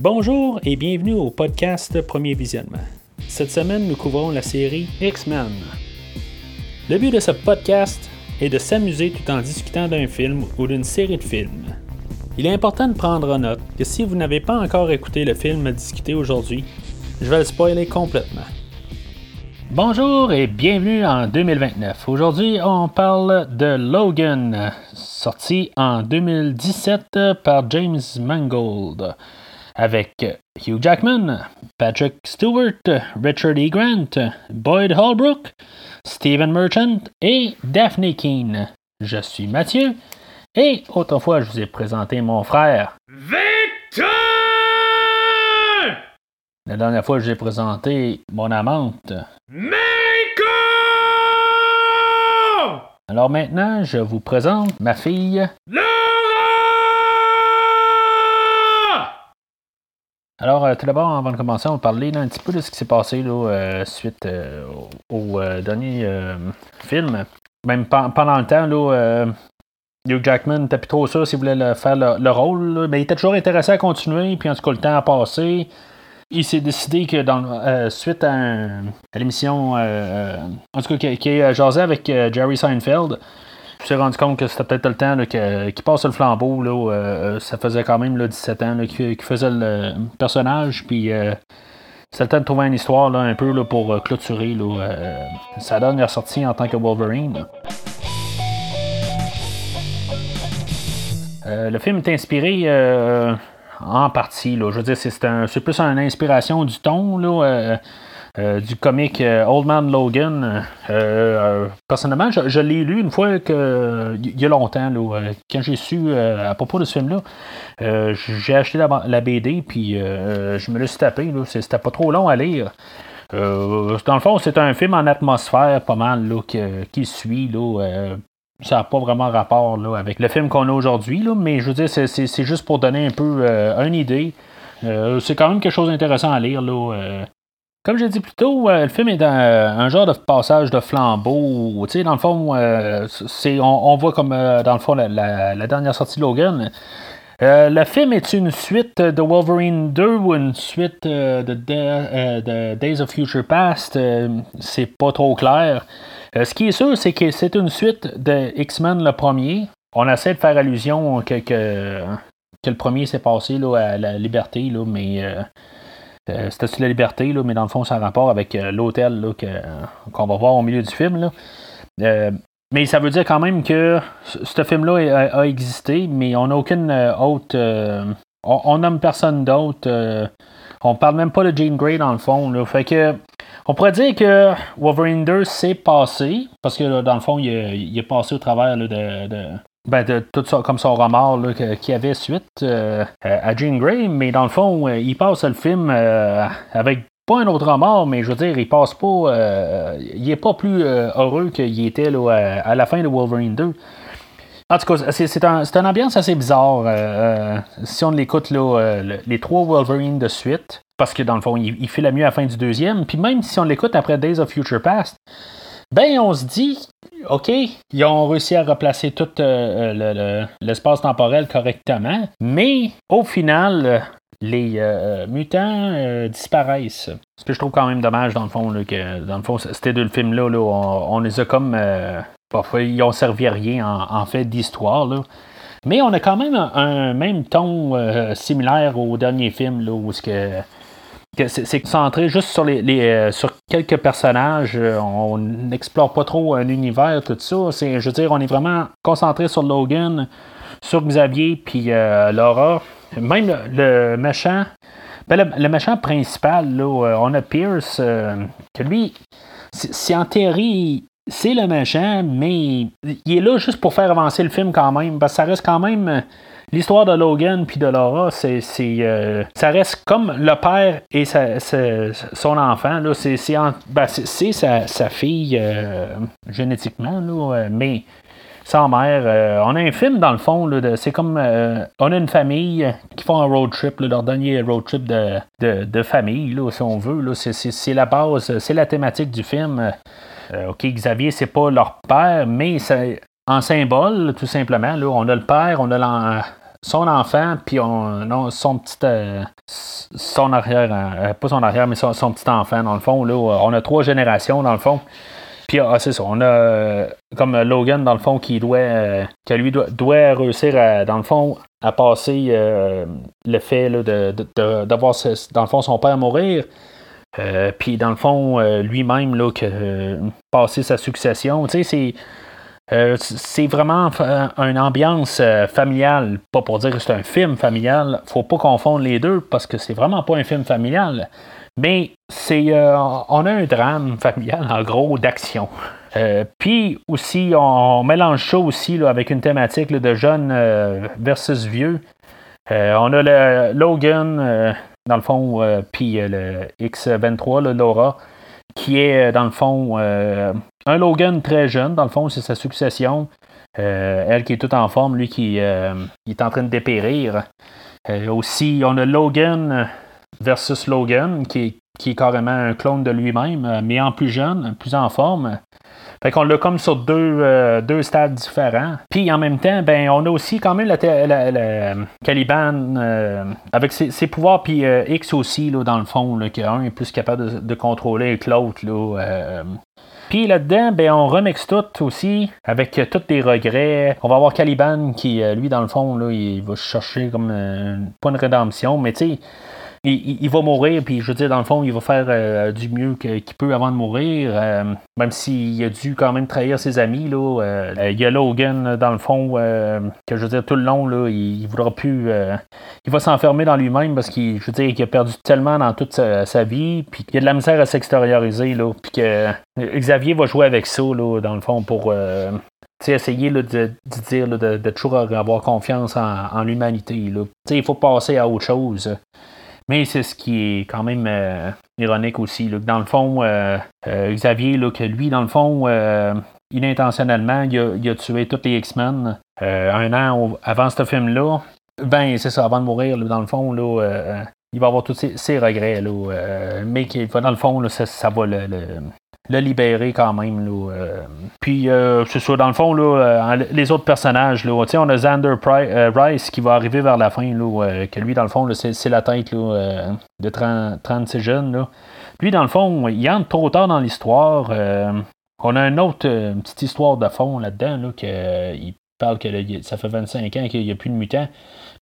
Bonjour et bienvenue au podcast Premier Visionnement. Cette semaine, nous couvrons la série X-Men. Le but de ce podcast est de s'amuser tout en discutant d'un film ou d'une série de films. Il est important de prendre en note que si vous n'avez pas encore écouté le film à discuter aujourd'hui, je vais le spoiler complètement. Bonjour et bienvenue en 2029. Aujourd'hui, on parle de Logan, sorti en 2017 par James Mangold, avec Hugh Jackman, Patrick Stewart, Richard E. Grant, Boyd Holbrook, Stephen Merchant et Daphne Keane. Je suis Mathieu et autrefois je vous ai présenté mon frère. Victor! La dernière fois, j'ai présenté mon amante. Mako! Alors maintenant, je vous présente ma fille. Alors, euh, tout d'abord, avant de commencer, on va parler un petit peu de ce qui s'est passé euh, suite euh, au, dernier film. Même pe- pendant le temps, Hugh Jackman n'était plus trop sûr s'il voulait faire le, le rôle, mais il était toujours intéressé à continuer, puis en tout cas, le temps a passé. Il s'est décidé que, dans, suite à, l'émission, en tout cas, qui, qui est jasé avec Jerry Seinfeld, je me suis rendu compte que c'était peut-être le temps qu'il passe le flambeau. Là, euh, ça faisait quand même là, 17 ans qu'il faisait le personnage. Puis euh, le temps de trouver une histoire là, un peu là, pour euh, clôturer euh, sa dernière sortie en tant que Wolverine. le film est inspiré en partie. Là. Je veux dire, c'est plus une inspiration du ton là, euh, du comique euh, Old Man Logan. Euh, personnellement, je, l'ai lu une fois que, il y a longtemps. Quand j'ai su à propos de ce film-là, j'ai acheté la, BD puis je me l'ai suis tapé. C'était pas trop long à lire. Dans le fond, c'est un film en atmosphère pas mal que- qui suit. Ça n'a pas vraiment rapport avec le film qu'on a aujourd'hui, mais je veux dire, c'est, juste pour donner un peu une idée. C'est quand même quelque chose d'intéressant à lire. Comme j'ai dit plus tôt, euh, le film est euh, un genre de passage de flambeau. Dans le fond, euh, c'est, on, voit comme dans le fond la, dernière sortie de Logan. Le film est une suite de Wolverine 2 ou une suite de, Da- de Days of Future Past C'est pas trop clair. Ce qui est sûr, c'est que c'est une suite de X-Men le premier. On essaie de faire allusion que, que, que le premier s'est passé là, à la liberté, là, mais euh, euh, c'était sur la liberté, mais dans le fond, ça a rapport avec euh, l'hôtel que- qu'on va voir au milieu du film. Euh, mais ça veut dire quand même que ce film-là a, existé, mais on n'a aucune euh, autre. euh, on, on nomme personne d'autre. euh, on parle même pas de Jean Grey dans le fond. Fait que. On pourrait dire que Wolverine 2 s'est passé, parce que là, dans le fond, il, est- passé au travers de, de, ben, de tout ça, comme son remords qu'il avait suite euh, à Jean Grey, mais dans le fond, euh, il passe le film euh, avec pas un autre remords, mais je veux dire, il passe pas. il est pas plus heureux qu'il était là, à, la fin de Wolverine 2. En tout cas, c'est, un- une ambiance assez bizarre. si on l'écoute, les trois Wolverine de suite, parce que dans le fond, il, il fait la mieux à la fin du deuxième. Puis même si on l'écoute après Days of Future Past, ben on se dit, OK, ils ont réussi à replacer tout euh, le- l'espace temporel correctement, mais au final, euh, les euh, mutants euh, disparaissent. Ce que je trouve quand même dommage, dans le fond, là, que dans le fond, ces deux films-là, là, on, les a comme. euh, parfois, ils ont servi à rien en, fait d'histoire. Mais on a quand même un, un même ton euh, similaire au dernier film, là, où ce que c'est, centré juste sur les, euh, sur quelques personnages. euh, on n'explore pas trop un univers, tout ça. C'est, je veux dire, on est vraiment concentré sur Logan, sur Xavier, puis euh, Laura. Même le, méchant. Ben, le, méchant principal, là, on a Pierce, que lui, c'est, en théorie, c'est le méchant, mais il est là juste pour faire avancer le film quand même, parce que ça reste quand même l'histoire de Logan puis de Laura, c'est, euh, ça reste comme le père et sa- son enfant. Ben, c'est, sa, sa fille euh, génétiquement, là, mais sans mère. Euh, on a un film dans le fond, c'est comme on a une famille qui font un road trip, leur dernier road trip de, de, de famille, là, si on veut. C'est, la base, c'est la thématique du film. Ok, Xavier, c'est pas leur père, mais c'est en symbole, tout simplement. Là, on a le père, on a son enfant, puis on, non, son petit. euh, son arrière. euh, pas son arrière, mais son, son petit enfant, dans le fond. Là, on a trois générations, dans le fond. Puis, ah, c'est ça. On a euh, comme Logan, dans le fond, qui doit. euh, que lui doit, doit réussir, à, dans le fond, à passer euh, le fait de, de- de- d'avoir, ce- dans le fond, son père mourir. Euh, puis dans le fond, euh, lui-même, là, que euh, passer sa succession, tu sais, c'est. Euh, c'est vraiment une ambiance euh, familiale. Pas pour dire que c'est un film familial. Faut pas confondre les deux parce que c'est vraiment pas un film familial. Mais c'est. euh, on a un drame familial, en gros, d'action. Puis aussi, on, mélange ça aussi avec une thématique de jeunes versus vieux. On a le Logan, dans le fond, puis le X23, là, Laura, qui est, euh, dans le fond, euh, un Logan très jeune, dans le fond, c'est sa succession. Euh, elle qui est toute en forme, lui qui est en train de dépérir. Aussi, on a Logan versus Logan, qui qui est carrément un clone de lui-même, euh, mais en plus jeune, plus en forme. Fait qu'on l'a comme sur deux, euh, deux stades différents. Puis en même temps, ben on a aussi quand même la- Caliban euh, avec ses, pouvoirs, puis X aussi, là, dans le fond, qu'un est plus capable de, contrôler que l'autre. Puis là-dedans, ben, on remixe tout aussi avec tous les regrets. On va avoir Caliban qui, lui, dans le fond, là, il va chercher comme pas une rédemption, mais tu sais, il, va mourir, puis je veux dire, dans le fond, il va faire euh, du mieux qu'il peut avant de mourir, euh, même s'il a dû quand même trahir ses amis. Là, euh, il y a Logan, dans le fond, que je veux dire, tout le long, là, il, il voudra plus. il va s'enfermer dans lui-même parce qu'il, je dire, qu'il a perdu tellement dans toute sa, vie, puis qu'il y a de la misère à s'extérioriser, puis que Xavier va jouer avec ça, là, dans le fond, pour. essayer de, dire de, toujours avoir confiance en, en l'humanité. Il faut passer à autre chose. Mais c'est ce qui est quand même euh, ironique aussi. dans le fond, euh, euh, Xavier, que lui, dans le fond, euh, inintentionnellement, il a, tué tous les X-Men un an avant ce film-là. Ben, c'est ça, avant de mourir, là, dans le fond, là, il va avoir tous ses, regrets. Là, mais dans le fond, ça, ça va le- le libérer quand même. Là, euh. Puis, euh, c'est ça, dans le fond, là, euh, les autres personnages, là, on a Xander euh, Rice qui va arriver vers la fin, là, que lui, dans le fond, c'est, la tête de 30, 36 jeunes. Là. Lui, dans le fond, il entre trop tard dans l'histoire. on a une autre petite histoire de fond là-dedans, là, que, il parle que ça fait 25 ans qu'il n'y a plus de mutants.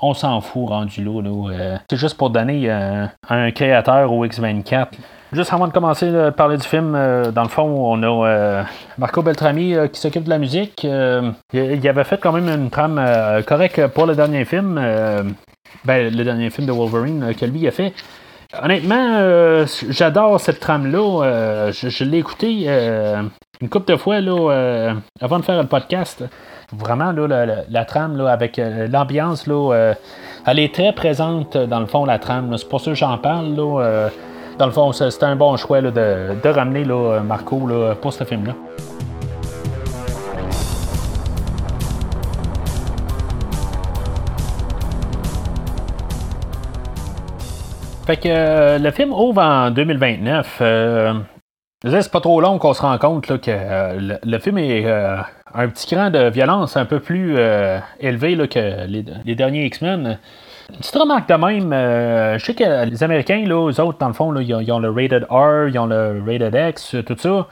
On s'en fout rendu là. c'est juste pour donner un créateur au X24. Juste avant de commencer à parler du film, euh, dans le fond, on a euh, Marco Beltrami euh, qui s'occupe de la musique. Euh, il, avait fait quand même une trame euh, correcte pour le dernier film. euh, ben, le dernier film de Wolverine euh, que lui a fait. Honnêtement, euh, j'adore cette trame-là. euh, je l'ai écouté euh, une couple de fois là, euh, avant de faire le podcast. Vraiment, là, la, trame là, avec euh, l'ambiance, là, euh, elle est très présente dans le fond, la trame. C'est pour ça que j'en parle. Là, euh, dans le fond, c'était un bon choix de, ramener Marco pour ce film-là. Fait que euh, le film ouvre en 2029. Euh, c'est pas trop long qu'on se rend compte que euh, le, film est euh, un petit cran de violence un peu plus élevé que les, les derniers X-Men. Une petite remarque de même, euh, je sais que les Américains, là, eux autres, dans le fond, ils, ont, le rated R, ils ont le rated X, euh, tout ça.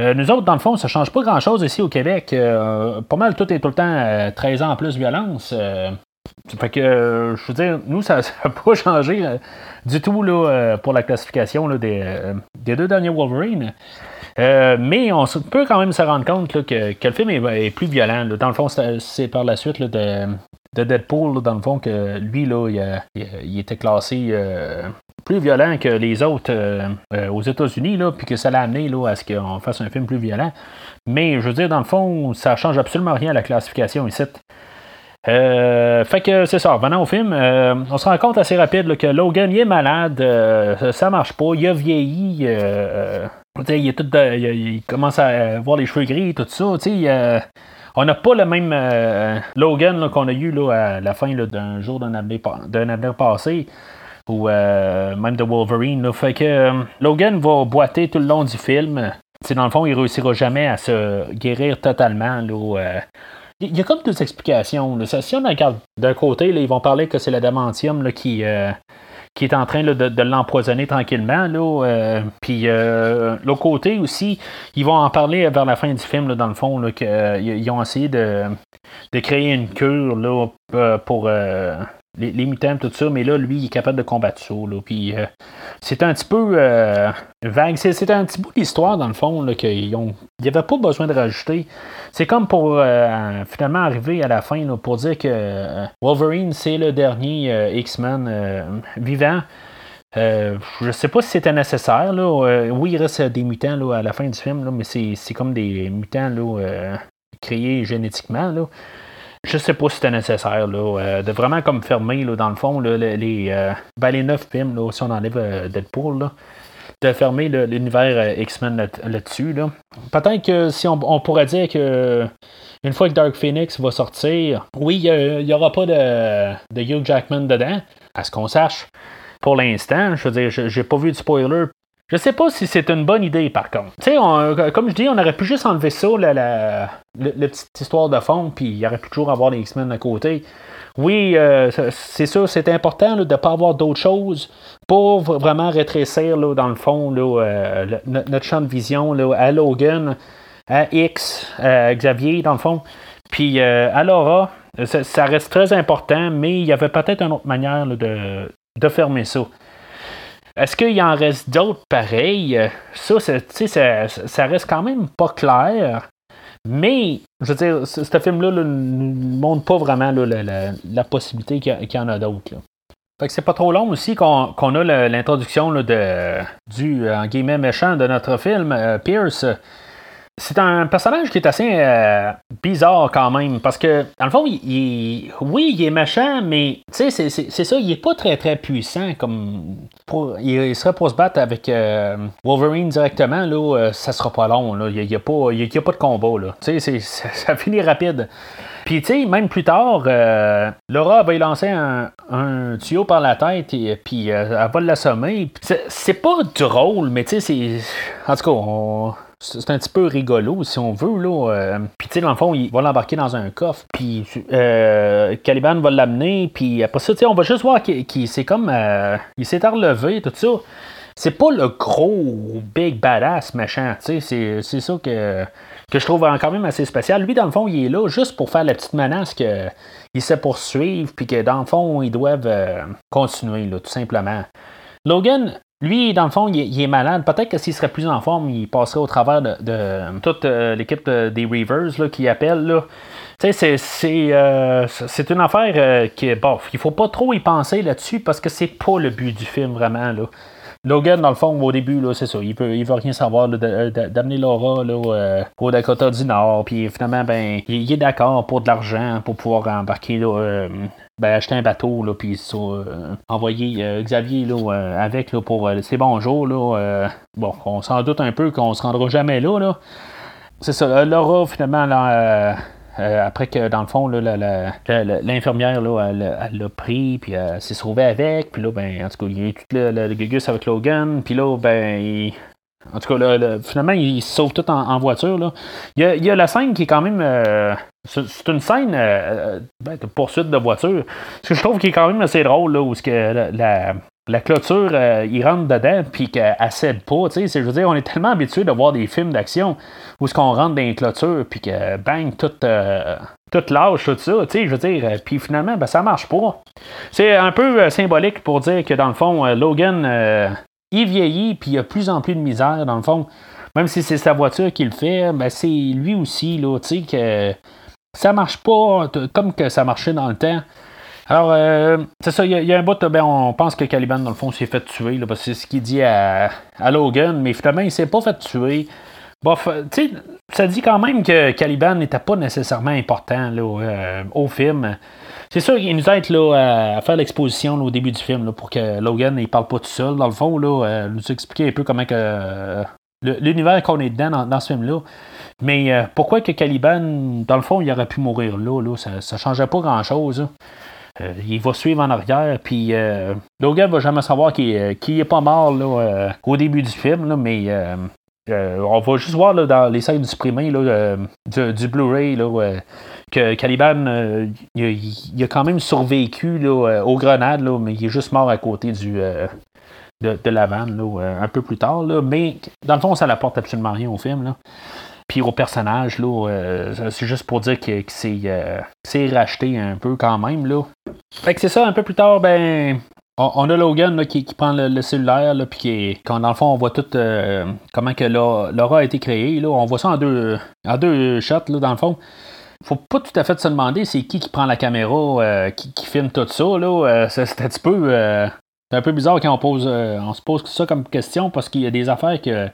Euh, nous autres, dans le fond, ça change pas grand-chose ici au Québec. Euh, pas mal, tout est tout le temps euh, 13 ans en plus violence. Fait que, je veux dire, nous, ça n'a pas changé du tout là, pour la classification des, deux derniers Wolverine. Mais on peut quand même se rendre compte que, le film est, plus violent. Dans le fond, c'est par la suite de, de Deadpool, dans le fond, que lui, là, il, il il était classé euh, plus violent que les autres euh, euh, aux États-Unis, puis que ça l'a amené là, à ce qu'on fasse un film plus violent. Mais je veux dire, dans le fond, ça change absolument rien à la classification ici. Fait que c'est ça, revenant au film, on se rend compte assez rapide que Logan il est malade, euh, ça marche pas, il a vieilli, il, il, il commence à avoir les cheveux gris, tout ça, euh, on n'a pas le même euh, Logan qu'on a eu à la fin d'un jour d'un avenir, passé, ou euh, même de Wolverine. Fait que euh, Logan va boiter tout le long du film. Dans le fond, il réussira jamais à se guérir totalement. Il y a comme deux explications. Si on regarde d'un côté, ils vont parler que c'est l'adamantium là, qui, qui est en train de, l'empoisonner tranquillement. Euh, puis euh, l'autre côté aussi, ils vont en parler vers la fin du film, là, dans le fond, qu'ils ont essayé de, créer une cure là, pour les, mutants, tout ça, mais là, lui, il est capable de combattre ça. Là, puis euh, c'est un petit peu euh, vague. C'est un petit bout d'histoire, dans le fond, qu'il n'y avait pas besoin de rajouter. C'est comme pour euh, finalement arriver à la fin là, pour dire que Wolverine, c'est le dernier X-Men vivant. je sais pas si c'était nécessaire. Là. oui, il reste des mutants là, à la fin du film, là, mais c'est comme des mutants là, créés génétiquement. Là je sais pas si c'était nécessaire là, euh, de vraiment comme fermer là, dans le fond les, euh, ben, les neuf films, là, si on enlève euh, Deadpool, là, de fermer l'univers X-Men là-dessus. Là Peut-être que si on, pourrait dire que une fois que Dark Phoenix va sortir, oui, il n'y aura pas de, de Hugh Jackman dedans, à ce qu'on sache. Pour l'instant, je veux dire, j'ai pas vu de spoiler je sais pas si c'est une bonne idée, par contre. Tu sais, comme je dis, on aurait pu juste enlever ça, la, petite histoire de fond, puis il y aurait pu toujours avoir les X-Men à côté. Oui, euh, c'est sûr, c'est important de ne pas avoir d'autres choses pour vraiment rétrécir, dans le fond, euh, notre champ de vision à Logan, à X, à Xavier, dans le fond. Puis à Laura, ça, reste très important, mais il y avait peut-être une autre manière de fermer ça. Est-ce qu'il en reste d'autres pareils? Ça, ça, ça reste quand même pas clair. Mais, je veux dire, ce, film-là ne montre pas vraiment la, possibilité qu'il y, en a d'autres. Fait que c'est pas trop long aussi qu'on a l'introduction de, du en guillemets méchant de notre film, euh, Pierce c'est un personnage qui est assez euh, bizarre quand même, parce que, dans le fond, il, oui, il est méchant, mais c'est, c'est ça, il est pas très très puissant. comme il, serait pour se battre avec euh, Wolverine directement, là, euh, ça sera pas long. Là, il n'y a, pas, a pas de combat. Là. Ça, ça finit rapide. Puis, tu sais, même plus tard, Laura va y lancer un, tuyau par la tête et puis elle va l'assommer. C'est pas drôle, mais tu sais, c'est. En tout cas, on c'est un petit peu rigolo, si on veut. Là. Euh, puis, tu sais, dans le fond, il va l'embarquer dans un coffre. Puis, euh, Caliban va l'amener. Puis, après ça, tu sais, on va juste voir qu'il c'est comme. Euh, il s'est relevé, tout ça. C'est pas le gros big badass machin. Tu sais, c'est ça que, que je trouve quand même assez spécial. Lui, dans le fond, il est là juste pour faire la petite menace qu'il sait poursuivre. Puis que, dans le fond, ils doivent continuer, là, tout simplement. Logan, lui, dans le fond, il, est malade. Peut-être que s'il serait plus en forme, il passerait au travers de, toute euh, l'équipe des Reavers qui appelle. Tu sais, euh, c'est, une affaire euh, qui. Il faut pas trop y penser là-dessus parce que c'est pas le but du film vraiment. Là. Logan, dans le fond, au début, là, c'est ça. Il veut, il veut rien savoir d'amener Laura là, au Dakota du Nord. Puis finalement, ben, il, est d'accord pour de l'argent pour pouvoir embarquer là, ben, acheter un bateau, là, puis euh, envoyer euh, Xavier là, euh, avec là, pour ses bonjours. Là, bon, on s'en doute un peu qu'on se rendra jamais là. là. C'est ça, Laura, finalement, là, après que, dans le fond, l'infirmière, elle l'a pris, puis elle s'est sauvée avec, puis là, ben, en tout cas, il y a eu tout le, le, gugus avec Logan, puis là, ben, il, en tout cas, finalement, ils se sauvent tout en, voiture. Là. Il, y a, la scène qui est quand même. Euh, c'est une scène euh, ben, de poursuite de voiture. Ce que je trouve qui est quand même assez drôle, là, où que la, clôture, euh, il rentre dedans, puis qu'elle cède pas. Je veux dire, on est tellement habitué de voir des films d'action où ce qu'on rentre dans une clôture, puis que bang, tout, tout lâche, tout ça. Je veux dire, puis finalement, ben, ça marche pas. C'est un peu symbolique pour dire que dans le fond, Logan il vieillit, puis il a de plus en plus de misère, dans le fond. Même si c'est sa voiture qui le fait, ben c'est lui aussi, là, tu sais, que ça marche pas comme que ça marchait dans le temps. Alors, euh, c'est ça, il y, a un bout, ben, on pense que Caliban, dans le fond, s'est fait tuer, là, parce que c'est ce qu'il dit à, Logan, mais finalement, il s'est pas fait tuer. Bof, tu sais, ça dit quand même que Caliban n'était pas nécessairement important là, euh, au film. C'est sûr qu'il nous aide là, à faire l'exposition au début du film pour que Logan ne parle pas tout seul, dans le fond, là, euh, nous expliquer un peu comment que euh, l'univers qu'on est dedans dans, ce film-là. Mais euh, pourquoi que Caliban, dans le fond, il aurait pu mourir là, là ça ne changeait pas grand-chose. il va suivre en arrière, puis Logan va jamais savoir qu'il n'est pas mort là, au début du film, mais on va juste voir là, dans les scènes là, du, du Blu-ray que Caliban, il, a quand même survécu là, aux grenades, là, mais il est juste mort à côté du, de, la vanne là, un peu plus tard. Là, mais dans le fond, ça n'apporte absolument rien au film. Là. Puis au personnage, là, c'est juste pour dire que, c'est racheté un peu quand même. Là. Fait que c'est ça, un peu plus tard, ben, on, a Logan qui, prend le, cellulaire, là, puis quand dans le fond, on voit tout euh, comment que l'aura a été créée. Là. On voit ça en deux, en deux shots, là, dans le fond. Faut pas tout à fait se demander c'est qui qui prend la caméra, euh, qui, filme tout ça. Là. Euh, c'est un petit peu. un peu bizarre quand on pose on se pose ça comme question parce qu'il y a des affaires que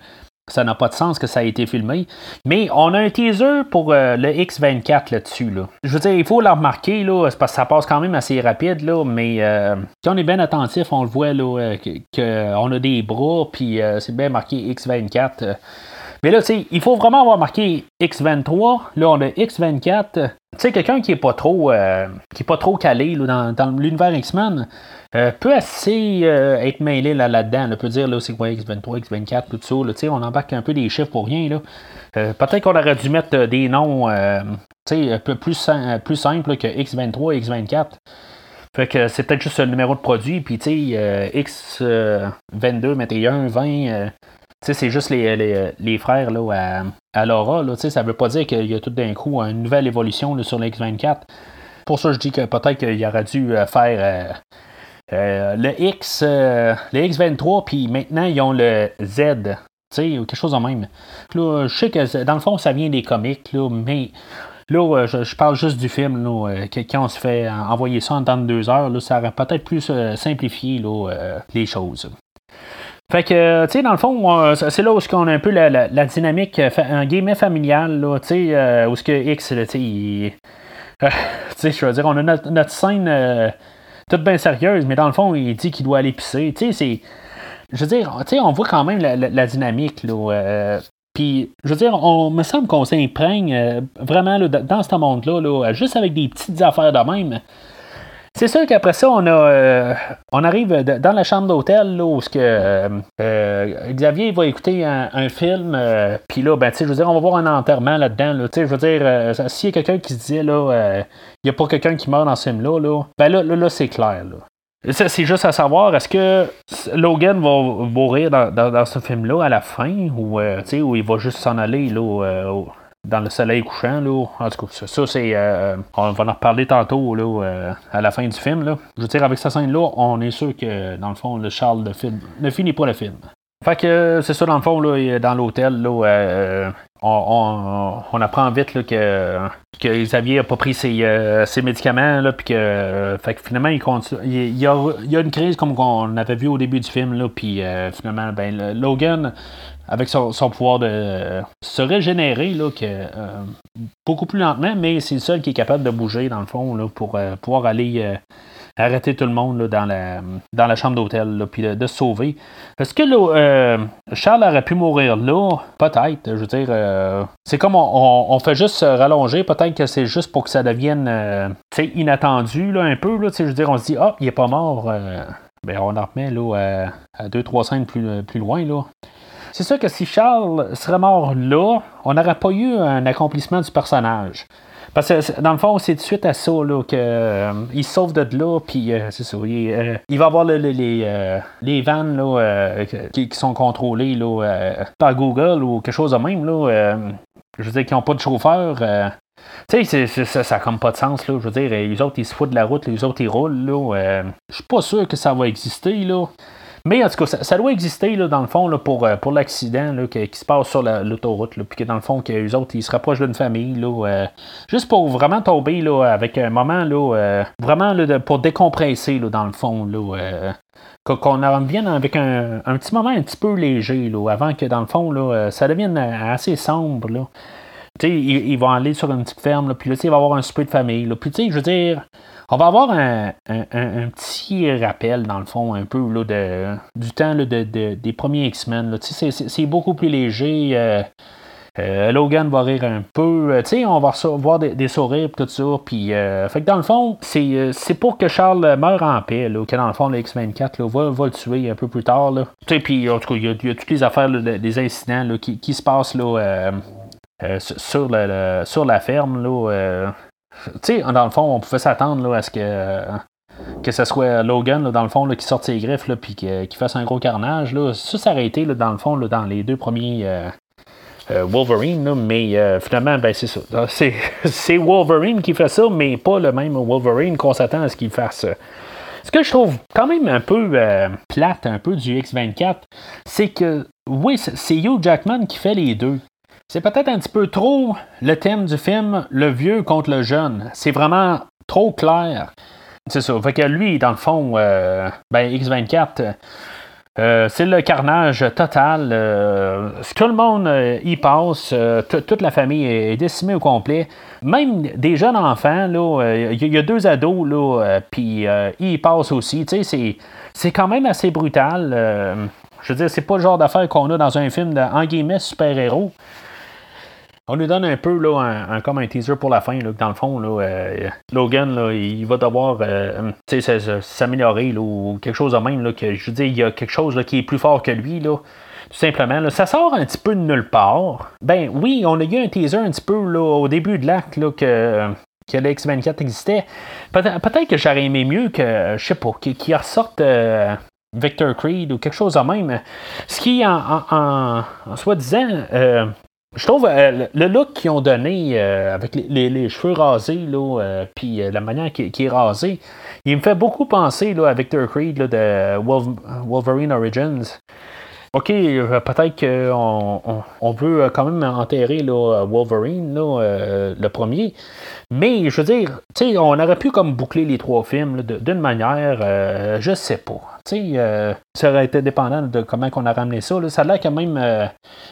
ça n'a pas de sens que ça a été filmé. Mais on a un teaser pour euh, le X24 là-dessus. Là. Je veux dire, il faut le remarquer, là, parce que ça passe quand même assez rapide, là, mais euh, si on est bien attentif, on le voit là, qu'on euh, a des bras, puis c'est bien marqué X24. Mais là, tu il faut vraiment avoir marqué X23. Là, on a X24. Tu sais, quelqu'un qui est pas trop qui est pas trop calé là, dans, l'univers X-Men peut assez être mêlé là, là-dedans. On peut dire là, c'est quoi X23, X24, tout ça. Là, on embarque un peu des chiffres pour rien. Là. peut-être qu'on aurait dû mettre des noms un peu plus, simples que X23 et X24. Fait que c'est peut-être juste un numéro de produit, puis tu sais, X22, mettez 1, 20, c'est juste les, frères là, à, Laura. Là, ça veut pas dire qu'il y a tout d'un coup une nouvelle évolution sur l'X24. Pour ça, je dis que peut-être qu'il aurait dû euh, faire euh, euh, le X, le X23, puis maintenant ils ont le Z. Ou quelque chose de même. Là, je sais que dans le fond, ça vient des comics, là, mais Là, je, parle juste du film. Là, quand on se fait envoyer ça en temps de deux heures, là, ça aurait peut-être plus simplifié là, les choses. Fait que, tu sais, dans le fond, c'est là où on a un peu la, la, dynamique, euh, un guillemets familial, là, tu sais, euh, où ce que X, tu sais, euh, tu sais, je veux dire, on a notre, scène toute bien sérieuse, mais dans le fond, il dit qu'il doit aller pisser. Tu sais, c'est. Je veux dire, tu sais, on voit quand même la, dynamique, là. puis, je veux dire, on me semble qu'on s'imprègne vraiment là, dans ce monde-là, là, juste avec des petites affaires de même. C'est sûr qu'après ça, on a euh, on arrive dans la chambre d'hôtel où euh, euh, Xavier va écouter un, film, puis là, ben, je veux dire, on va voir un enterrement là-dedans. Là, je veux dire, s'il y a quelqu'un qui se disait, là, il n'y a pas quelqu'un qui meurt dans ce film-là, là, ben là, là, c'est clair. Là. C'est juste à savoir, est-ce que Logan va mourir dans, dans, ce film-là à la fin, ou, où il va juste s'en aller là, dans le soleil couchant. Là. En tout cas, ça, c'est. Euh, on va en reparler tantôt là, euh, à la fin du film. Là. Je veux dire, avec cette scène-là, on est sûr que, dans le fond, le Charles de film ne finit pas le film. Fait que c'est ça, dans le fond, là, dans l'hôtel, là, euh, on, apprend vite là, que, que Xavier n'a pas pris ses, médicaments, là, puis que, fait que finalement, il, il, y a, il, y a, une crise comme on avait vu au début du film, là, puis finalement, ben, Logan avec son, pouvoir de se régénérer là, que, euh, beaucoup plus lentement, mais c'est le seul qui est capable de bouger, dans le fond, là, pour euh, pouvoir aller euh, arrêter tout le monde là, dans, la, dans la chambre d'hôtel, puis de, se sauver. Est-ce que Charles aurait pu mourir là? Peut-être. Je veux dire, c'est comme on, fait juste se rallonger. Peut-être que c'est juste pour que ça devienne inattendu là, un peu. Là, je veux dire, on se dit, ah, il est pas mort. ben, on en remet là, à 2-3 scènes plus, plus loin. Là. C'est sûr que si Charles serait mort là, on n'aurait pas eu un accomplissement du personnage. Parce que dans le fond, c'est de suite à ça là, qu'il euh, sauve de là, puis euh, c'est ça. Il, euh, va avoir les, les vannes là, qui, sont contrôlées là, par Google ou quelque chose de même. Là, je veux dire, qui n'ont pas de chauffeur. tu sais, ça n'a comme pas de sens. Là, je veux dire, les autres, ils se foutent de la route, les autres, ils roulent. Là, je suis pas sûr que ça va exister. Là. Mais en tout cas, ça, doit exister là, dans le fond là, pour, euh, pour l'accident qui, qui, se passe sur l'autoroute. puis que dans le fond, que autres, ils se rapprochent d'une famille. Là, euh, juste pour vraiment tomber là, avec un moment là, euh, vraiment là, pour décompresser là, dans le fond. Là, qu'on en revienne avec un, un, petit moment un petit peu léger là, avant que dans le fond là, ça devienne assez sombre. Là. sais, ils, vont aller sur une petite ferme, puis là, il va avoir un souper de famille. Puis, tu sais, je veux dire, on va avoir un, petit rappel, dans le fond, un peu là, du temps de, des premiers X-Men. C'est beaucoup plus léger. Euh, euh, Logan va rire un peu. Euh, on va voir des, sourires tout ça. Puis, fait que dans le fond, c'est pour que Charles meure en paix. Là, que dans le fond, le X-24 va, va, le tuer un peu plus tard. Là. Puis, en tout cas, il y, a toutes les affaires, des incidents qui, qui, se passent là, sur, sur la ferme. Là, tu sais, dans le fond, on pouvait s'attendre à ce que, que ce soit Logan, dans le fond, qui sorte ses griffes, puis qu'il fasse un gros carnage. Là. Ça, été, dans le fond, dans les deux premiers. Wolverine, mais finalement, ben, c'est ça. C'est Wolverine qui fait ça, mais pas le même Wolverine qu'on s'attend à ce qu'il fasse. Ce que je trouve quand même un peu plate, un peu du X24, c'est que, oui, c'est Hugh Jackman qui fait les deux. C'est peut-être un petit peu trop le thème du film, le vieux contre le jeune. C'est vraiment trop clair. C'est ça. Fait que lui, dans le fond, euh, ben, X24, euh, c'est le carnage total. Euh, que le monde y passe, toute la famille est décimée au complet. Même des jeunes enfants, il y, a deux ados, là, puis ils y passent aussi. C'est quand même assez brutal. je veux dire, c'est pas le genre d'affaire qu'on a dans un film de, en guillemets, super-héros. On lui donne un peu là, un, comme un teaser pour la fin. Là, dans le fond, là, euh, Logan, là, il va devoir euh, s'améliorer ou quelque chose de même. Là, que, je veux dire, il y a quelque chose là, qui est plus fort que lui. Là, tout simplement. Là. Ça sort un petit peu de nulle part. Ben oui, on a eu un teaser un petit peu là, au début de l'acte que, que lx 24 existait. Peut-être que j'aurais aimé mieux que, je sais pas, qu'il ressorte. Euh, Victor Creed ou quelque chose de même. Ce qui, en, en, en soi-disant, je trouve euh, le look qu'ils ont donné euh, avec les, cheveux rasés, là, euh, puis la manière qui, est rasé, il me fait beaucoup penser là, à Victor Creed de Wolverine Origins. OK, peut-être qu'on on, veut quand même enterrer là, Wolverine, là, le premier. Mais je veux dire, on aurait pu comme boucler les trois films d'une manière, je sais pas. Euh, ça aurait été dépendant de comment on a ramené ça. Ça a l'air que même euh,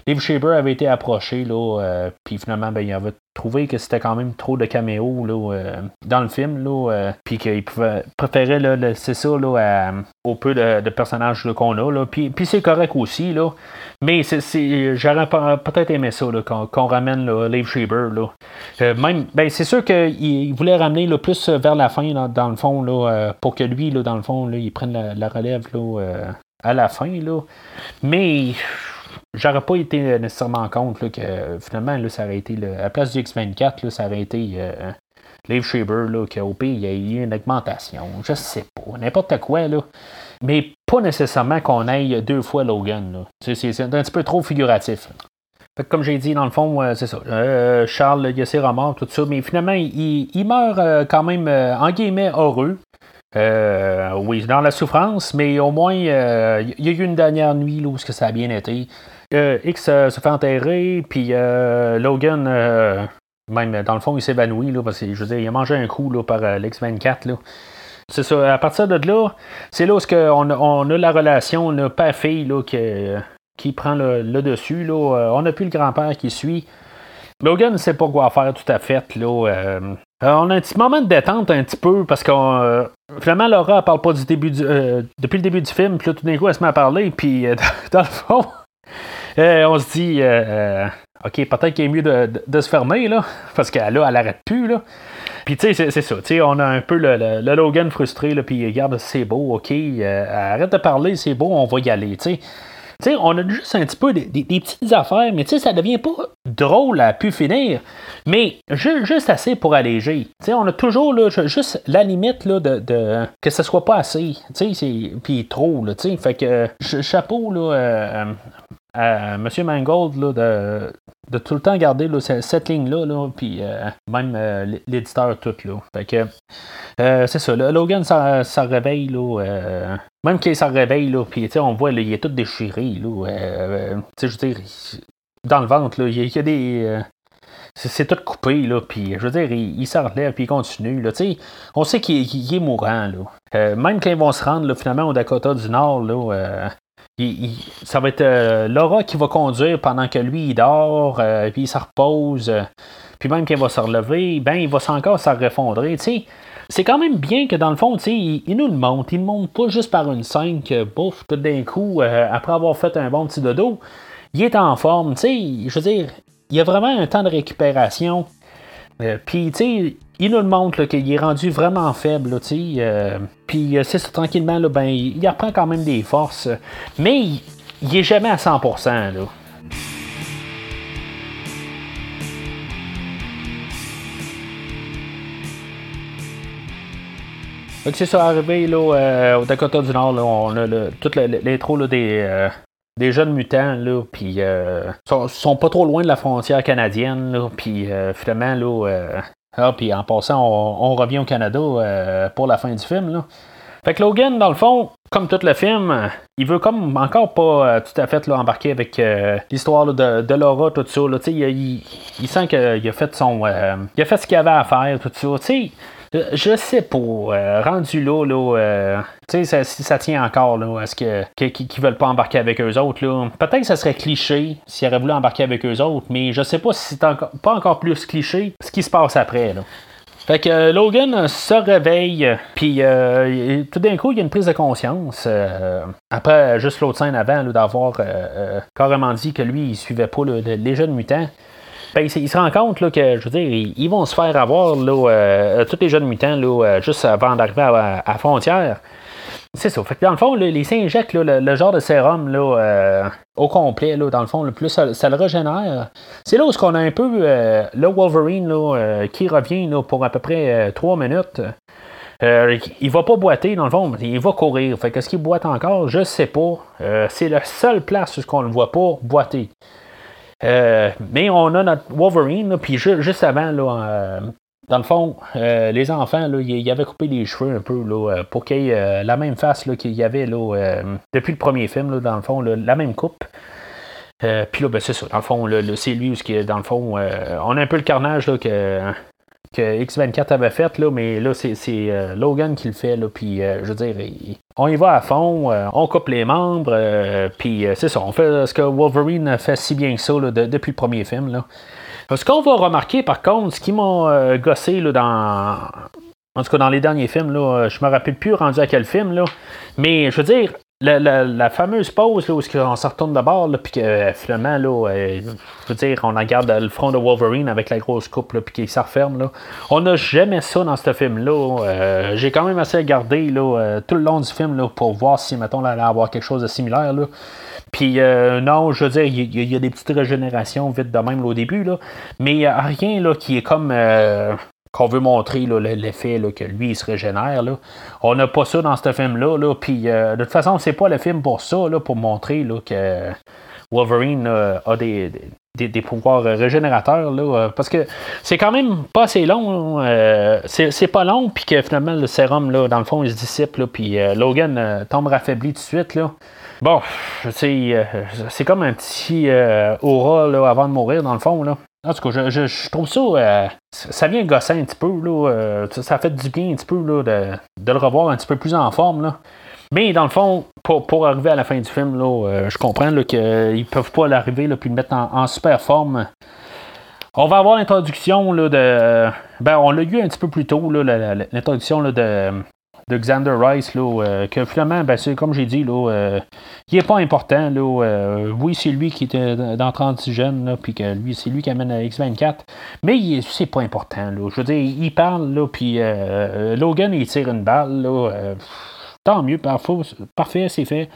Liv Shaber avait été approché, là, euh, puis finalement, ben, il avait trouvé que c'était quand même trop de caméos là, dans le film, là, puis qu'il préférer c'est ça là, au peu de, personnages qu'on a. Là. Puis, puis c'est correct aussi, là. Mais c'est, j'aurais peut-être aimé ça qu'on, ramène là, Liv. Là. même, ben, c'est sûr qu'il voulait ramener le plus vers la fin, dans le fond, là, pour que lui, là, dans le fond, là, il prenne la, relève là, euh, à la fin. Là. Mais j'aurais pas été nécessairement compte là, que finalement, là, ça aurait été, à la place du X24, là, ça aurait été euh, Liv Shaber, là, qu'au pire, il y a eu une augmentation. Je sais pas, n'importe quoi. Là. Mais pas nécessairement qu'on aille deux fois Logan. C'est, un petit peu trop figuratif. comme j'ai dit, dans le fond, c'est ça. Euh, Charles, il a ses remords, tout ça, mais finalement, il, meurt quand même, en guillemets, heureux. Euh, oui, dans la souffrance, mais au moins, euh, il y a eu une dernière nuit où ça a bien été. Euh, X se fait enterrer, puis Logan, même dans le fond, il s'évanouit, parce que je veux dire, il a mangé un coup là, par l'X24. C'est ça, à partir de là, c'est là où on, on, a la relation père-fille qui, qui prend le, dessus. Là. on n'a plus le grand-père qui suit. Logan ne sait pas quoi faire tout à fait. Là. Euh, on a un petit moment de détente un petit peu parce que euh, finalement Laura elle parle pas du début euh, depuis le début du film, puis là tout d'un coup elle se met à parler, puis dans le fond on se dit ok peut-être qu'il est mieux de, se fermer là parce qu'elle là elle plus là. Puis tu sais c'est ça, tu sais on a un peu le, Logan frustré là, puis regarde c'est beau, ok arrête de parler c'est beau on va y aller, tu sais on a juste un petit peu des, petites affaires, mais ça devient pas drôle à pu finir, mais juste assez pour alléger. on a toujours juste la limite là, de, que ce soit pas assez, puis trop. Là, fait que chapeau là, euh, à M. Mangold de, de, tout le temps garder cette, ligne-là, puis euh, même euh, l'éditeur tout. Là. Fait que c'est ça, Logan, ça, ça réveille là, même qu'il s'en réveille, là, puis on voit, il est tout déchiré. Là, euh, je veux dire, dans le ventre, là, il, y a, des. Euh, c'est tout coupé, là, puis je veux dire, il, il s'en relève, puis il continue. Là, on sait qu'il est mourant. Là. Euh, même quand ils vont se rendre là, finalement au Dakota du Nord, là, ça va être Laura qui va conduire pendant que lui il dort, puis il se repose. puis même quand il va se relever, ben il va encore s'en refondrer. sais c'est quand même bien que dans le fond, il, il nous le montre. Il ne montre pas juste par une scène que, bouf, tout d'un coup, euh, après avoir fait un bon petit dodo, il est en forme. Je veux dire, il y a vraiment un temps de récupération. Euh, puis, tu il nous le montre qu'il est rendu vraiment faible. Euh, puis, c'est tranquillement, là, ben, il, reprend quand même des forces. Mais il, il est jamais à 100%. Là. Donc c'est ça, arrivé là, au Dakota du Nord, on a le, toute l'intro des, des jeunes mutants, là, puis sont, pas trop loin de la frontière canadienne, puis finalement, là, ah, puis en passant, on, revient au Canada pour la fin du film, là. Fait que Logan, dans le fond, comme tout le film, il veut comme encore pas euh, tout à fait là, embarquer avec euh, l'histoire de, Laura, tout ça. Là, il, il, il, sent qu'il a fait son. Euh, il a fait ce qu'il avait à faire, tout ça. sais je sais pas, rendu là, là tu sais, si ça tient encore, là, est-ce que qu'ils veulent pas embarquer avec eux autres, là. Peut-être que ça serait cliché s'ils auraient voulu embarquer avec eux autres, mais je sais pas si c'est pas encore plus cliché ce qui se passe après, là. Fait que euh, Logan se réveille, puis euh, tout d'un coup, il y a une prise de conscience. Euh, après, juste l'autre scène avant, d'avoir carrément dit que lui, il suivait pas les jeunes mutants. Ben, il, se rend compte là, que, je veux dire, ils, vont se faire avoir, là, tous les jeunes mutants, là, juste avant d'arriver à, la frontière. C'est ça. Fait que dans le fond, les s'injectent le, genre de sérum là, euh, au complet, là, dans le fond, le plus ça, le régénère. C'est là où on a un peu euh, le Wolverine là, euh, qui revient là, pour à peu près 3 minutes. il va pas boiter, dans le fond, il va courir. Fait que ce qu'il boite encore, je sais pas. c'est la seule place où on ne le voit pas boiter. Mais on a notre Wolverine, puis juste avant, là, dans le fond, euh, les enfants, là, avaient coupé les cheveux un peu là, euh, pour qu'il y ait euh, la même face qu'il y avait là, depuis le premier film, là, dans le fond, la même coupe. Puis là, ben, c'est ça. Dans le fond, c'est lui, qui, dans le fond, on a un peu le carnage là, que, que X24 avait fait, là, mais là, c'est Logan qui le fait. Là, puis, je veux dire, on y va à fond, on coupe les membres, puis c'est ça. On fait ce que Wolverine fait si bien que ça depuis le premier film. Là. Ce qu'on va remarquer, par contre, ce qui m'a euh, gossé là, dans. En tout cas, dans les derniers films, là, je me rappelle plus rendu à quel film, là. Mais je veux dire, la, fameuse pause là, où on se retourne de bord, puis que euh, finalement, là, euh, je dire, on regarde le front de Wolverine avec la grosse coupe, puis qu'il se referme. Là. On n'a jamais ça dans ce film-là. J'ai quand même assez regardé là, tout le long du film là, pour voir si, mettons, là, allait avoir quelque chose de similaire. Là. Puis euh, non, je veux dire, il y, a des petites régénérations vite de même au début, là, mais il a rien là, qui est comme euh, qu'on veut montrer l'effet que lui il se régénère. On n'a pas ça dans ce film-là. Là, puis euh, de toute façon, c'est pas le film pour ça, pour montrer que Wolverine a des, des, pouvoirs régénérateurs. Là, parce que c'est quand même pas assez long. c'est pas long, puis que finalement le sérum, dans le fond, il se dissipe, puis Logan tombe raffaibli tout de suite. Bon, euh, c'est comme un petit euh, aura avant de mourir, dans le fond. En tout cas, je, trouve ça. Euh, ça vient gosser un petit peu. Là, ça fait du bien un petit peu là, de, le revoir un petit peu plus en forme. Là. Mais dans le fond, pour, pour, arriver à la fin du film, là, je comprends qu'ils peuvent pas l'arriver puis le mettre en, super forme. On va avoir l'introduction de. Ben, on l'a eu un petit peu plus tôt, l'introduction de de Xander Rice, euh, que finalement, ben, c'est comme j'ai dit, euh, il n'est pas important. Là, euh, oui, c'est lui qui était dans 30 jeunes, puis que lui, c'est lui qui amène X24, mais c'est pas important. Je veux dire, il parle, puis Logan, il tire une balle. Tant mieux, parfait, parfait c'est fait.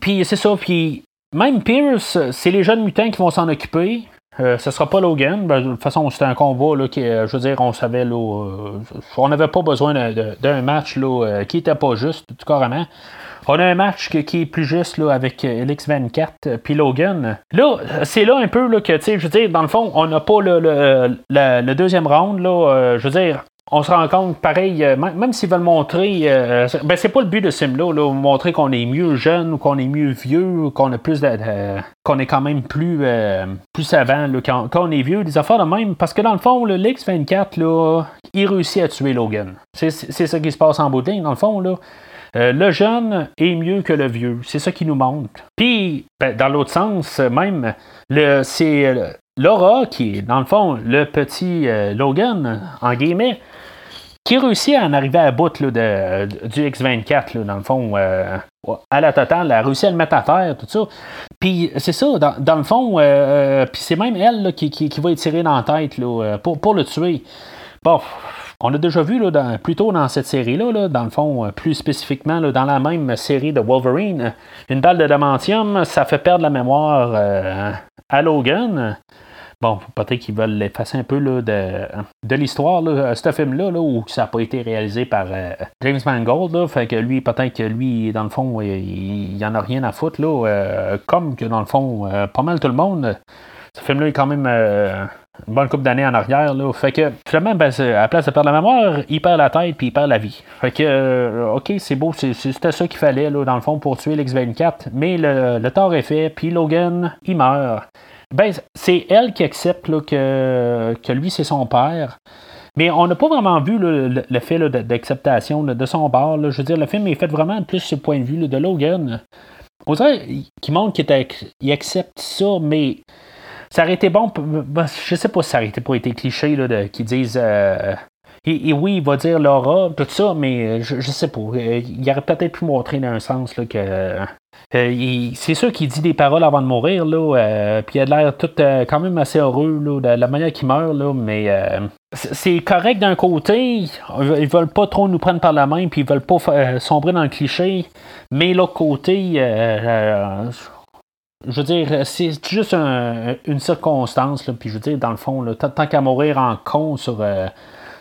Puis c'est ça, puis même Pierce, c'est les jeunes mutants qui vont s'en occuper. Euh, ce sera pas Logan. Ben, de toute façon, c'était un combat là, qui, euh, je veux dire, on savait là, euh, on n'avait pas besoin d'un match là, qui était pas juste, tout carrément. On a un match qui est plus juste là, avec LX24 puis Logan. Là, c'est là un peu là, que, tu sais, je veux dire, dans le fond, on n'a pas le, le, deuxième round. Là, je veux dire, on se rend compte, pareil, euh, même s'ils veulent montrer, euh, ben c'est pas le but de ce film-là, montrer qu'on est mieux jeune ou qu'on est mieux vieux, qu'on a plus qu'on est quand même plus, euh, plus savant quand, on est vieux, des affaires de même, parce que dans le fond, le X24, là, il réussit à tuer Logan. C'est, ça qui se passe en bout dans le fond, là. le jeune est mieux que le vieux. C'est ça qui nous montre. Puis, ben, dans l'autre sens, même, le, c'est Laura qui est, dans le fond, le petit Logan, en guillemets, qui réussit à en arriver à bout de, du X24, dans le fond, euh, à la totale, elle a réussi à le mettre à terre, tout ça. Puis c'est ça, dans, le fond, euh, euh, puis c'est même elle qui, qui, va étirer dans la tête pour, le tuer. Bon, on a déjà vu là, plus tôt dans cette série-là, dans le fond, plus spécifiquement dans la même série de Wolverine, une balle de damantium, ça fait perdre la mémoire à Logan. bon, peut-être qu'ils veulent l'effacer un peu là, de, de l'histoire, là, ce film-là, là, où ça n'a pas été réalisé par James Mangold. Fait que lui, peut-être que lui, dans le fond, il n'y en a rien à foutre. Là, comme que dans le fond, pas mal tout le monde. Ce film-là est quand même une bonne couple d'années en arrière. Là. Fait que finalement, ben, à la place de perdre la mémoire, il perd la tête puis il perd la vie. Fait que, euh, ok, c'est beau, c'était ça qu'il fallait, là, dans le fond, pour tuer l'X-24. Mais le, le tort est fait, puis Logan, il meurt. Ben, c'est elle qui accepte là, que, que lui, c'est son père. Mais on n'a pas vraiment vu le, fait d'acceptation de son bord. Je veux dire, le film est fait vraiment plus ce point de vue de Logan. On dirait qu'il montre qu'il accepte ça, mais ça aurait été bon. Ben, je sais pas si ça aurait été pas été cliché là, qu'ils disent. Euh, et, oui, il va dire Laura, tout ça, mais euh, je, je sais pas. Euh, il aurait peut-être pu montrer dans un sens là, que. c'est sûr qu'il dit des paroles avant de mourir, là, puis il a l'air tout quand même assez heureux là, de la manière qu'il meurt, là, mais c'est correct d'un côté, ils veulent pas trop nous prendre par la main, puis ils veulent pas sombrer dans le cliché, mais l'autre côté, je veux dire, c'est juste une circonstance, là, puis je veux dire, dans le fond, tant qu'à mourir en con sur, euh,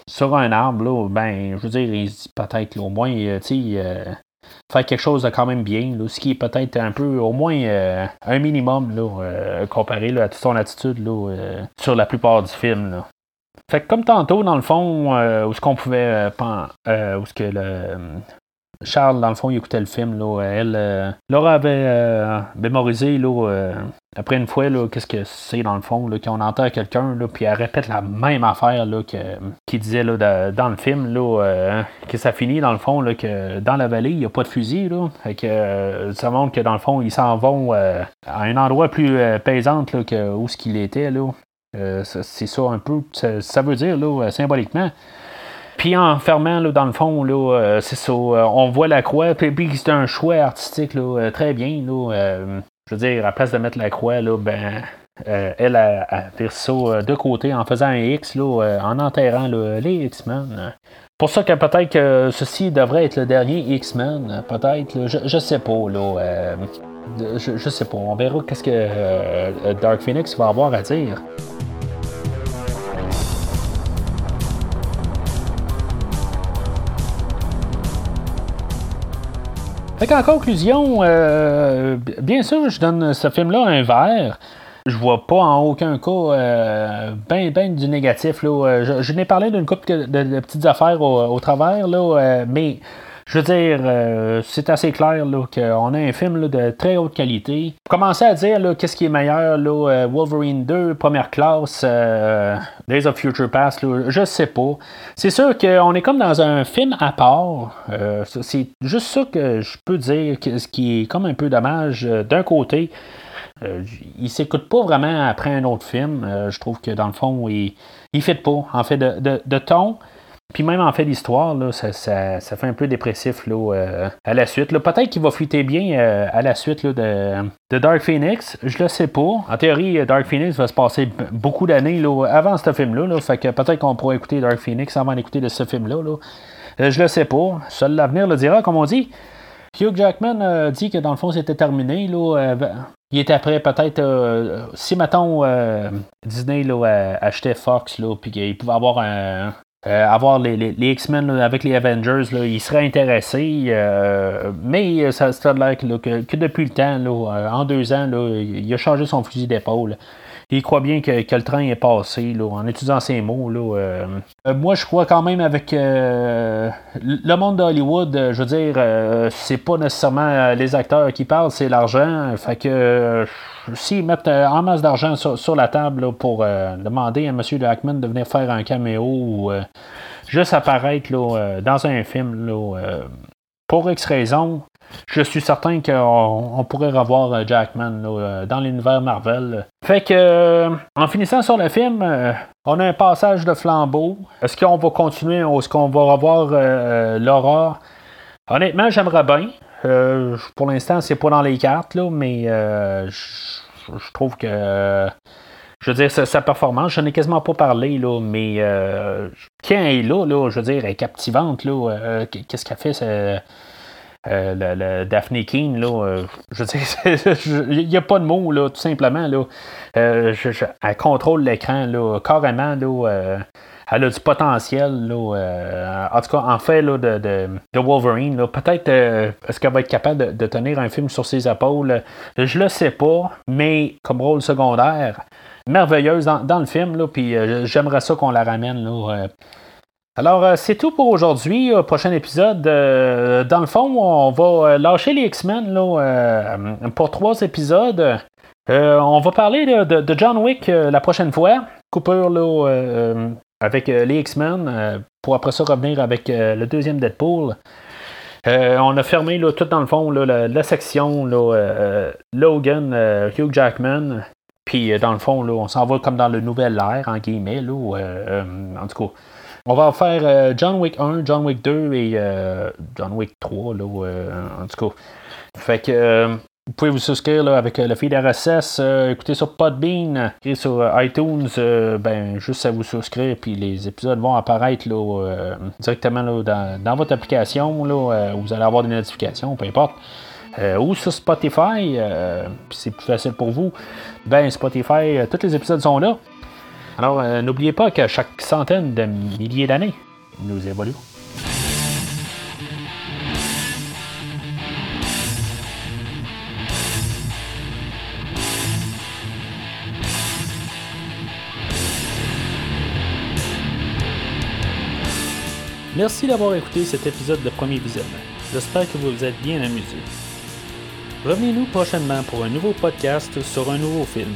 sur un arbre, là, ben, je veux dire, il se dit peut-être au moins, euh, tu sais, euh, faire quelque chose de quand même bien, là, ce qui est peut-être un peu, au moins, un minimum, là, comparé à toute son attitude, là, sur la plupart du film, là. Fait que comme tantôt, dans le fond, où ce qu'on pouvait, où ce que le, Charles, dans le fond, il écoutait le film. Là, elle, euh, Laura avait euh, mémorisé là, euh, après une fois qu'est-ce que c'est dans le fond, là, qu'on entend quelqu'un, puis elle répète la même affaire qu'il disait là, dans le film, là, que ça finit dans le fond, là, que dans la vallée, il n'y a pas de fusil. Là, que, ça montre que dans le fond, ils s'en vont à un endroit plus paysant que où ce qu'il était. C'est ça un peu, ça, veut dire là, symboliquement. Puis en fermant, dans le fond, là, euh, c'est ça, euh, on voit la croix, puis, c'est un choix artistique là, euh, très bien. Là, je veux dire, à place de mettre la croix, là, ben, elle a, fait ça de côté en faisant un X, là, en enterrant les X-Men. Pour ça que peut-être que ceci devrait être le dernier X-Men, peut-être, je, je sais pas, là. je, je sais pas, on verra qu'est-ce que Dark Phoenix va avoir à dire. Fait en conclusion, euh, bien sûr, je donne ce film-là un verre. Je vois pas en aucun cas euh, ben, ben du négatif. Là. Je, n'ai parlé d'une couple de, petites affaires au, travers, là, euh, mais je veux dire, euh, c'est assez clair qu'on a un film de très haute qualité. Commencer à dire qu'est-ce qui est meilleur, euh, Wolverine 2, première classe, euh, Days of Future Past, là, je sais pas. C'est sûr qu'on est comme dans un film à part. c'est juste ça que je peux dire, ce qui est comme un peu dommage d'un côté. il s'écoute pas vraiment après un autre film. je trouve que dans le fond, il ne fait pas. En fait, de ton. Puis même en fait l'histoire, ça, ça, ça, fait un peu dépressif là, euh, à la suite. Peut-être qu'il va flûter bien euh, à la suite là, de, de, Dark Phoenix. Je le sais pas. En théorie, Dark Phoenix va se passer beaucoup d'années avant ce film-là. Là, fait que peut-être qu'on pourra écouter Dark Phoenix avant d'écouter ce film-là. Là. Euh, je le sais pas. Seul l'avenir le dira, comme on dit. Hugh Jackman a dit que dans le fond c'était terminé. Là, il était après peut-être si mettons Disney là, achetait Fox là, puis qu'il pouvait avoir un, euh, avoir les, les, X-Men avec les Avengers, là, il serait intéressé, euh, mais ça, ça a l'air que, que, depuis le temps, là, en deux ans, là, il a changé son fusil d'épaule il croit bien que, le train est passé, là, en utilisant ces mots. Là, euh. Euh, moi, je crois quand même avec euh, le monde d'Hollywood, je veux dire, c'est pas nécessairement les acteurs qui parlent, c'est l'argent. Fait que s'ils mettent en masse d'argent sur, la table pour demander à M. Hackman de venir faire un caméo ou juste apparaître là, dans un film, là, pour X raison, je suis certain qu'on pourrait revoir euh, Jackman euh, dans l'univers Marvel. Fait que, euh, en finissant sur le film, on a un passage de flambeau. Est-ce qu'on va continuer ou est-ce qu'on va revoir Laura? Honnêtement, j'aimerais bien. pour l'instant, c'est pas dans les cartes, là, mais je trouve que je veux dire, sa, performance, je n'ai quasiment pas parlé, là, mais quand elle est là, là, je veux dire, elle est captivante. Là, qu'est-ce qu'elle fait? Le, Daphne Keane, là, je sais, il n'y a pas de mots, là, tout simplement. Là. elle contrôle l'écran, là, carrément. Là, elle a du potentiel. Là, en tout cas, en fait là, de, de, Wolverine, peut-être est-ce qu'elle va être capable de, tenir un film sur ses épaules? Je le sais pas, mais comme rôle secondaire, merveilleuse dans, le film, là, puis j'aimerais ça qu'on la ramène. Là, alors, euh, c'est tout pour aujourd'hui. prochain épisode. Euh, dans le fond, on va euh, lâcher les X-Men pour trois épisodes. on va parler de, John Wick la prochaine fois. Cooper avec les X-Men. pour après ça revenir avec le deuxième Deadpool. on a fermé tout dans le fond la, section Logan, Hugh Jackman. Puis dans le fond, on s'en va comme dans le nouvel ère, en guillemets. en tout cas. On va faire euh, John Wick 1, John Wick 2 et euh, John Wick 3, là, euh, en tout cas. Fait que vous pouvez vous souscrire avec le feed RSS, écouter sur Podbean, écouter sur iTunes, ben juste à vous souscrire, puis les épisodes vont apparaître là, directement là, dans, dans, votre application, là, vous allez avoir des notifications, peu importe. ou sur Spotify, c'est plus facile pour vous, ben Spotify, tous les épisodes sont là. Alors, euh, n'oubliez pas qu'à chaque centaine de milliers d'années, nous évoluons. Merci d'avoir écouté cet épisode de Premier Visionnement. J'espère que vous vous êtes bien amusé. Revenez-nous prochainement pour un nouveau podcast sur un nouveau film.